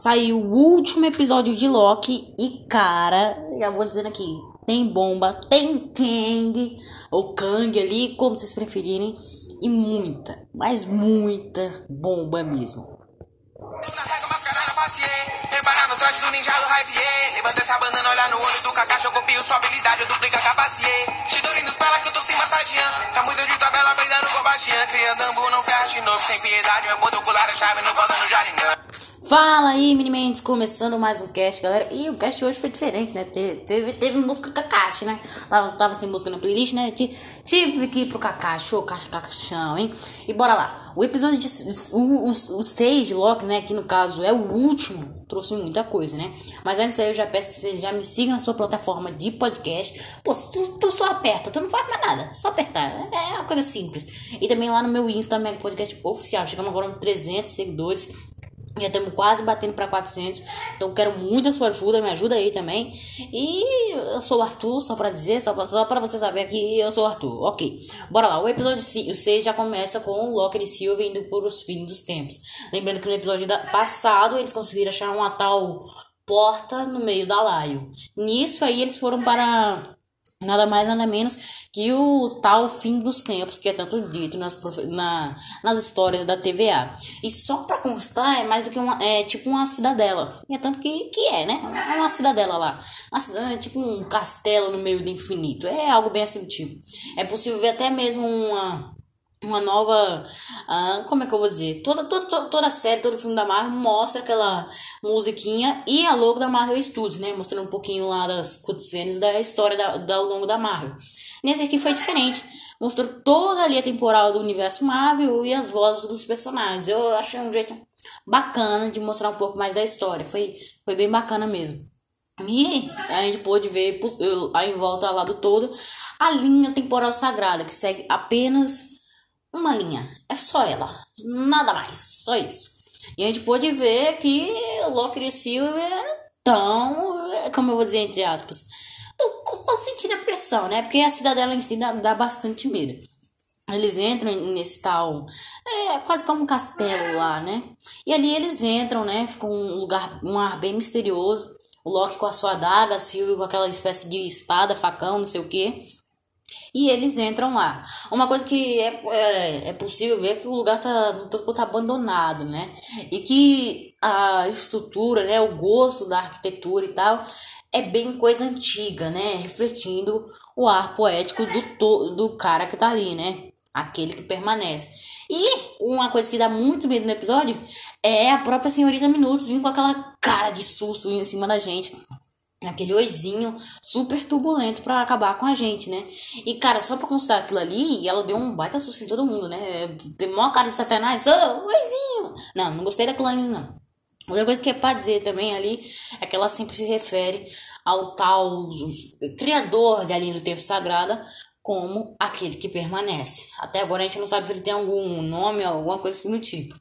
saiu o último episódio de Loki e, cara, já vou dizendo aqui, tem bomba, tem Kang, ou Kang ali, como vocês preferirem, e muita, mas muita bomba mesmo. Criando ambu, não ferra de novo, sem piedade. Meu ponto ocular, a chave, não bota no. Fala aí, Minimendes, começando mais um cast, galera. E o cast hoje foi diferente, né? Teve, teve, teve música Kakashi, né? Tava, tava sem música na playlist, né? Tive que ir pro Kakashi, ô Kakachão, hein? E bora lá. O episódio de. O, o, o 6 de Loki, né? Que no caso é o último, trouxe muita coisa, né? Mas antes aí eu já peço que você já me siga na sua plataforma de podcast. Pô, tu, tu só aperta, tu não faz mais nada, só apertar. É uma coisa simples. E também lá no meu Insta, Mega Podcast Oficial. Chegamos agora no 300 seguidores. Já estamos quase batendo para 400. Então quero muito a sua ajuda, me ajuda aí também. E eu sou o Arthur, só para dizer, só pra, só pra você saber que eu sou o Arthur. Ok, bora lá. O episódio 6 já começa com o Locker e Silva indo por os fins dos tempos. Lembrando que no episódio passado eles conseguiram achar uma tal porta no meio da laio. Nisso aí eles foram para nada mais nada menos que o tal fim dos tempos que é tanto dito nas, na, nas histórias da TVA. E só para constar, é mais do que uma é tipo uma cidadela. E é tanto que, que é, né? É uma cidadela lá. Uma, é tipo um castelo no meio do infinito. É algo bem assim do tipo. É possível ver até mesmo uma uma nova. Uh, como é que eu vou dizer? Toda, toda, toda a série, todo filme da Marvel mostra aquela musiquinha e a logo da Marvel Studios, né? Mostrando um pouquinho lá das cutscenes da história da, da, ao longo da Marvel. Nesse aqui foi diferente. Mostrou toda a linha temporal do universo Marvel e as vozes dos personagens. Eu achei um jeito bacana de mostrar um pouco mais da história. Foi, foi bem bacana mesmo. E a gente pôde ver aí em volta lá do todo a linha temporal sagrada, que segue apenas uma linha. É só ela. Nada mais. Só isso. E a gente pôde ver que Loki e Silver estão, como eu vou dizer entre aspas, estão sentindo a pressão, né? Porque a cidadela em si dá, dá bastante medo. Eles entram nesse tal. É quase como um castelo lá, né? E ali eles entram, né? Fica um lugar, um ar bem misterioso. O Loki com a sua adaga, a Sylvie com aquela espécie de espada, facão, não sei o que. E eles entram lá. Uma coisa que é, é, é possível ver é que o lugar tá, tá abandonado, né? E que a estrutura, né, o gosto da arquitetura e tal, é bem coisa antiga, né? Refletindo o ar poético do, do cara que tá ali, né? Aquele que permanece. E uma coisa que dá muito medo no episódio é a própria senhorita Minutos vindo com aquela cara de susto em cima da gente aquele oizinho super turbulento para acabar com a gente, né? E, cara, só pra constar aquilo ali, ela deu um baita susto em todo mundo, né? Tem uma cara de satanás, ô, oh, oizinho! Não, não gostei daquilo ali, não. Outra coisa que é pra dizer também ali é que ela sempre se refere ao tal criador da linha do tempo sagrada como aquele que permanece. Até agora a gente não sabe se ele tem algum nome alguma coisa do tipo.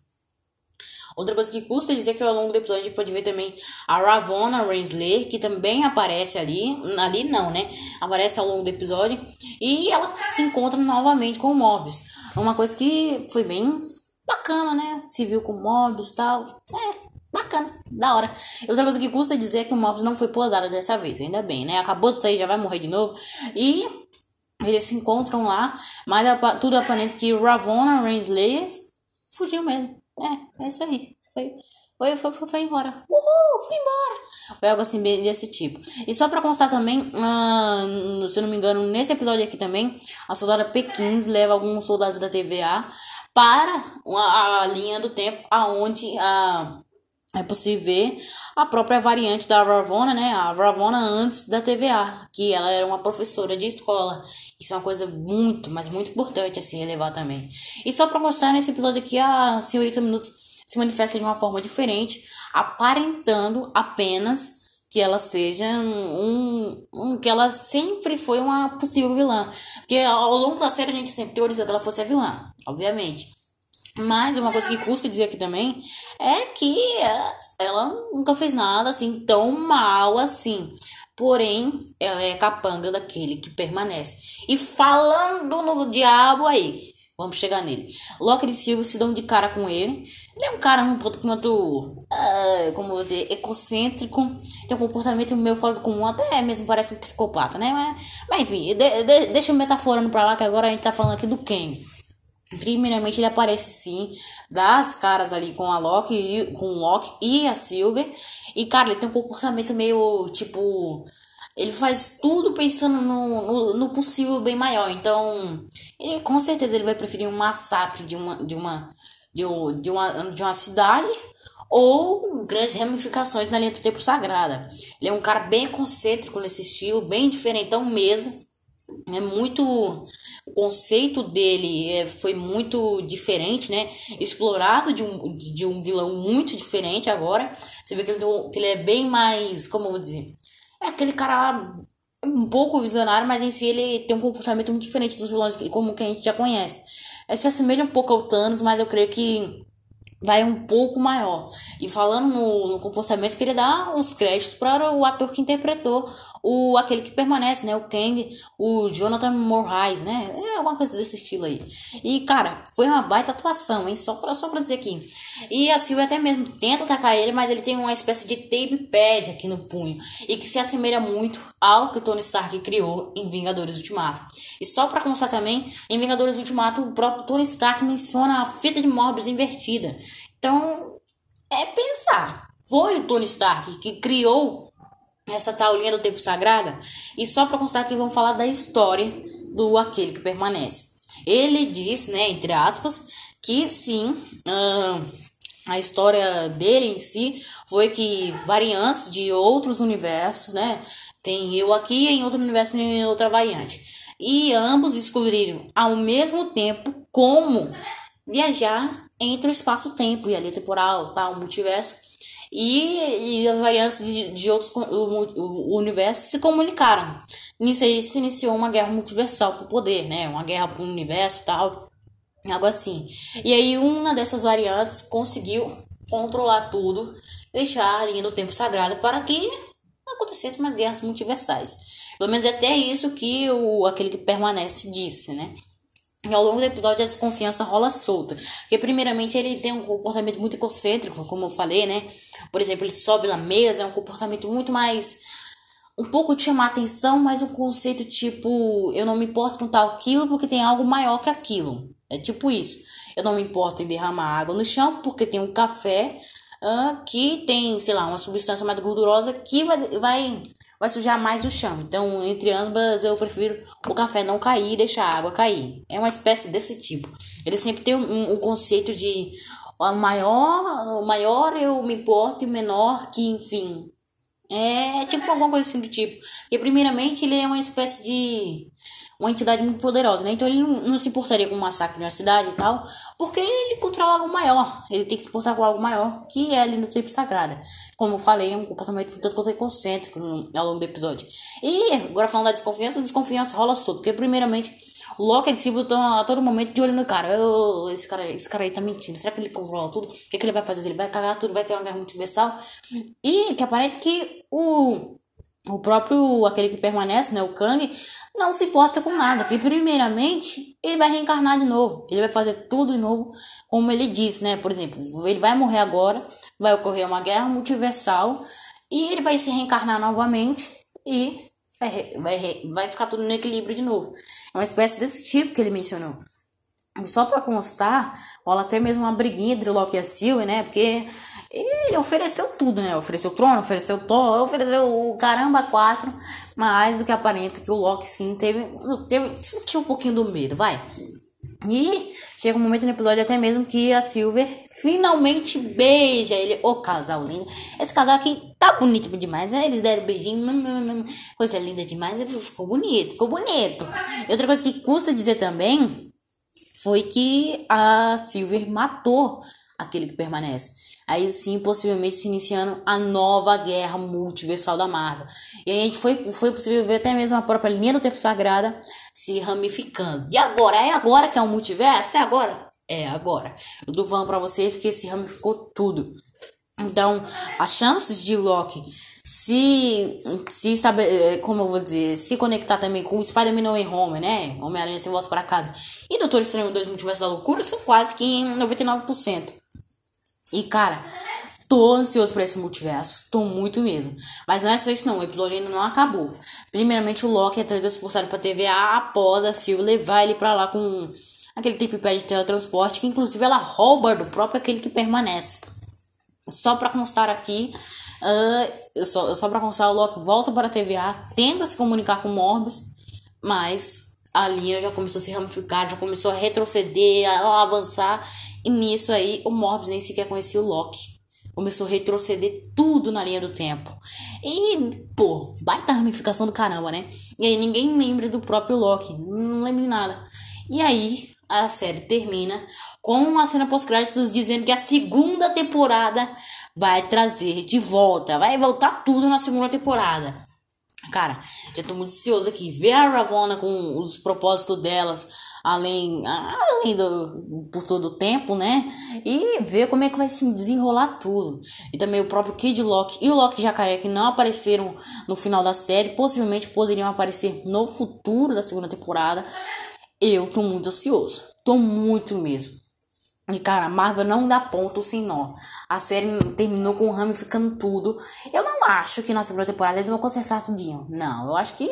Outra coisa que custa dizer que ao longo do episódio a gente pode ver também a Ravonna Renslayer, que também aparece ali. Ali não, né? Aparece ao longo do episódio. E ela se encontra novamente com o Mobius. Uma coisa que foi bem bacana, né? Se viu com o Mobius e tal. É, bacana, da hora. Outra coisa que custa dizer é que o Mobius não foi podado dessa vez, ainda bem, né? Acabou de sair, já vai morrer de novo. E eles se encontram lá, mas tudo aparente que Ravonna Renslayer fugiu mesmo. É, é isso aí. Foi, foi, foi, foi, foi embora. Uhul, foi embora. Foi algo assim desse tipo. E só pra constar também, se eu não me engano, nesse episódio aqui também, a soldada Pequins leva alguns soldados da TVA para a, a linha do tempo aonde a. É possível ver a própria variante da Ravonna, né? A Ravonna antes da TVA, que ela era uma professora de escola. Isso é uma coisa muito, mas muito importante a se relevar também. E só para mostrar nesse episódio aqui, a senhorita Minutos se manifesta de uma forma diferente, aparentando apenas que ela seja um, um, que ela sempre foi uma possível vilã. Porque ao longo da série a gente sempre teorizou que ela fosse a vilã, obviamente. Mas uma coisa que custa dizer aqui também é que ela nunca fez nada assim tão mal assim. Porém, ela é capanga daquele que permanece. E falando no diabo aí, Vamos chegar nele. Loki e Silvio se dão de cara com ele. Ele é um cara um pouco quanto, uh, como vou dizer, egocêntrico. Tem um comportamento meio fora do comum, até mesmo parece um psicopata, né? Mas, mas enfim, de, de, deixa eu metaforando pra lá, que agora a gente tá falando aqui do Kang. Primeiramente ele aparece sim, dá as caras ali com a Loki, com o Loki e a Silver. E cara, ele tem um comportamento meio tipo ele faz tudo pensando no, no, no, possível bem maior. Então, ele com certeza ele vai preferir um massacre de uma de uma de, de uma de uma cidade ou grandes ramificações na linha do tempo sagrada. Ele é um cara bem concêntrico nesse estilo, bem diferentão mesmo. É muito o conceito dele é, foi muito diferente, né? Explorado de um, de um vilão muito diferente agora. Você vê que ele, que ele é bem mais, como eu vou dizer, é aquele cara um pouco visionário, mas em si ele tem um comportamento muito diferente dos vilões como que a gente já conhece. Ele se assemelha um pouco ao Thanos, mas eu creio que vai um pouco maior. E falando no, no comportamento, queria dar os créditos para o ator que interpretou o aquele que permanece, né? O Kang, o Jonathan Morais, né? É alguma coisa desse estilo aí. E, cara, foi uma baita atuação, hein? Só pra, só pra dizer aqui. E a Silvia até mesmo tenta atacar ele, mas ele tem uma espécie de tape pad aqui no punho. E que se assemelha muito ao que o Tony Stark criou em Vingadores Ultimato. E só para constar também, em Vingadores Ultimato, o próprio Tony Stark menciona a fita de Morbius invertida. Então, é pensar. Foi o Tony Stark que criou essa tal linha do tempo sagrada. E só para constar que vamos falar da história do aquele que permanece. Ele diz, né, entre aspas, que sim, uh, a história dele em si foi que variantes de outros universos, né, tem eu aqui em outro universo tem outra variante e ambos descobriram ao mesmo tempo como viajar entre o espaço-tempo e a linha temporal, tal, o multiverso. E, e as variantes de, de outros o, o universo se comunicaram. Nisso aí se iniciou uma guerra multiversal por poder, né? Uma guerra pro universo tal, algo assim. E aí uma dessas variantes conseguiu controlar tudo, deixar a linha do tempo sagrado para que não acontecesse mais guerras multiversais. Pelo menos é até isso que o, aquele que permanece disse, né? E ao longo do episódio a desconfiança rola solta. Porque primeiramente ele tem um comportamento muito egocêntrico, como eu falei, né? Por exemplo, ele sobe na mesa, é um comportamento muito mais um pouco de chamar atenção, mas um conceito tipo, eu não me importo com tal aquilo porque tem algo maior que aquilo. É tipo isso. Eu não me importo em derramar água no chão porque tem um café uh, que tem, sei lá, uma substância mais gordurosa que vai, vai vai sujar mais o chão. Então, entre ambas, eu prefiro o café não cair e deixar a água cair. É uma espécie desse tipo. Ele sempre tem um, um conceito de o maior, o maior eu me importo e o menor que, enfim. É tipo alguma coisa assim do tipo. Porque, primeiramente, ele é uma espécie de uma entidade muito poderosa, né? Então ele não, não se importaria com um massacre na cidade e tal, porque ele controla algo maior. Ele tem que se importar com algo maior, que é ali no tempo sagrada. Como eu falei, é um comportamento tanto quanto concêntrico ao longo do episódio. E agora falando da desconfiança, a desconfiança rola solto, porque primeiramente o Loki e Silvio estão a todo momento de olho no cara. Oh, esse cara. Esse cara aí tá mentindo. Será que ele controla tudo? O que, que ele vai fazer? Ele vai cagar tudo, vai ter uma guerra multiversal. E que aparece que o o próprio, aquele que permanece, né, o Kang, não se importa com nada. Que primeiramente, ele vai reencarnar de novo. Ele vai fazer tudo de novo, como ele disse, né? Por exemplo, ele vai morrer agora, vai ocorrer uma guerra multiversal, e ele vai se reencarnar novamente e vai, vai, vai ficar tudo no equilíbrio de novo. É uma espécie desse tipo que ele mencionou. Só para constar, rola até mesmo uma briguinha entre o Loki e a Sylvie, né? Porque ele ofereceu tudo, né? Ofereceu o trono, ofereceu o Thor, ofereceu o caramba quatro. Mais do que aparenta que o Loki sim teve, teve sentiu um pouquinho do medo, vai. E chega um momento no episódio até mesmo que a Silver finalmente beija ele, o casal lindo. Esse casal aqui tá bonito demais, né? Eles deram beijinho, coisa linda demais, ficou bonito, ficou bonito. E outra coisa que custa dizer também foi que a Silver matou aquele que permanece aí sim possivelmente se iniciando a nova guerra multiversal da Marvel. E aí a gente foi, foi possível ver até mesmo a própria linha do tempo sagrada se ramificando. E agora? É agora que é um multiverso? É agora? É agora. Eu tô falando pra vocês que se ramificou tudo. Então, as chances de Loki se se eh, como eu vou dizer, se conectar também com Spider-Man No Way Home, né? Homem-Aranha sem volta para casa. E Doutor Estranho 2 Multiverso da Loucura são quase que em 99%. E cara, tô ansioso para esse multiverso, tô muito mesmo. Mas não é só isso não, o episódio ainda não acabou. Primeiramente o Loki é transportado para TVA após a Sylvie levar ele para lá com aquele tipo de teletransporte que inclusive ela rouba do próprio aquele que permanece. Só para constar aqui, uh, só, só para constar, o Loki volta para a TVA, tenta se comunicar com Morbius, mas a linha já começou a se ramificar, já começou a retroceder, a avançar, e nisso aí o Morbius nem sequer conhecia o Loki. Começou a retroceder tudo na linha do tempo. E, pô, baita ramificação do caramba, né? E aí ninguém lembra do próprio Loki, não lembra de nada. E aí a série termina com uma cena pós-créditos dizendo que a segunda temporada vai trazer de volta, vai voltar tudo na segunda temporada. Cara, já tô muito ansioso aqui. Ver a Ravonna com os propósitos delas, além, além do, por todo o tempo, né? E ver como é que vai se desenrolar tudo. E também o próprio Kid Loki e o Loki Jacaré que não apareceram no final da série, possivelmente poderiam aparecer no futuro da segunda temporada. Eu tô muito ansioso. Tô muito mesmo. E cara, a Marvel não dá ponto sem nó. A série terminou com o Rami ficando tudo. Eu não acho que na segunda temporada eles vão consertar tudinho. Não, eu acho que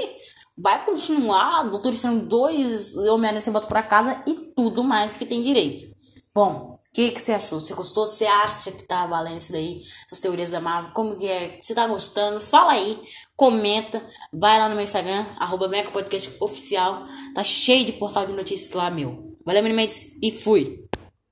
vai continuar. Doutor Estranho 2, Homem-Aranha sem volta pra casa e tudo mais que tem direito. Bom, o que, que você achou? Você gostou? Você acha que tá valendo isso daí? Essas teorias da Marvel? Como que é? Você tá gostando? Fala aí comenta, vai lá no meu Instagram, arroba Podcast Oficial, tá cheio de portal de notícias lá, meu. Valeu, Mendes, e fui!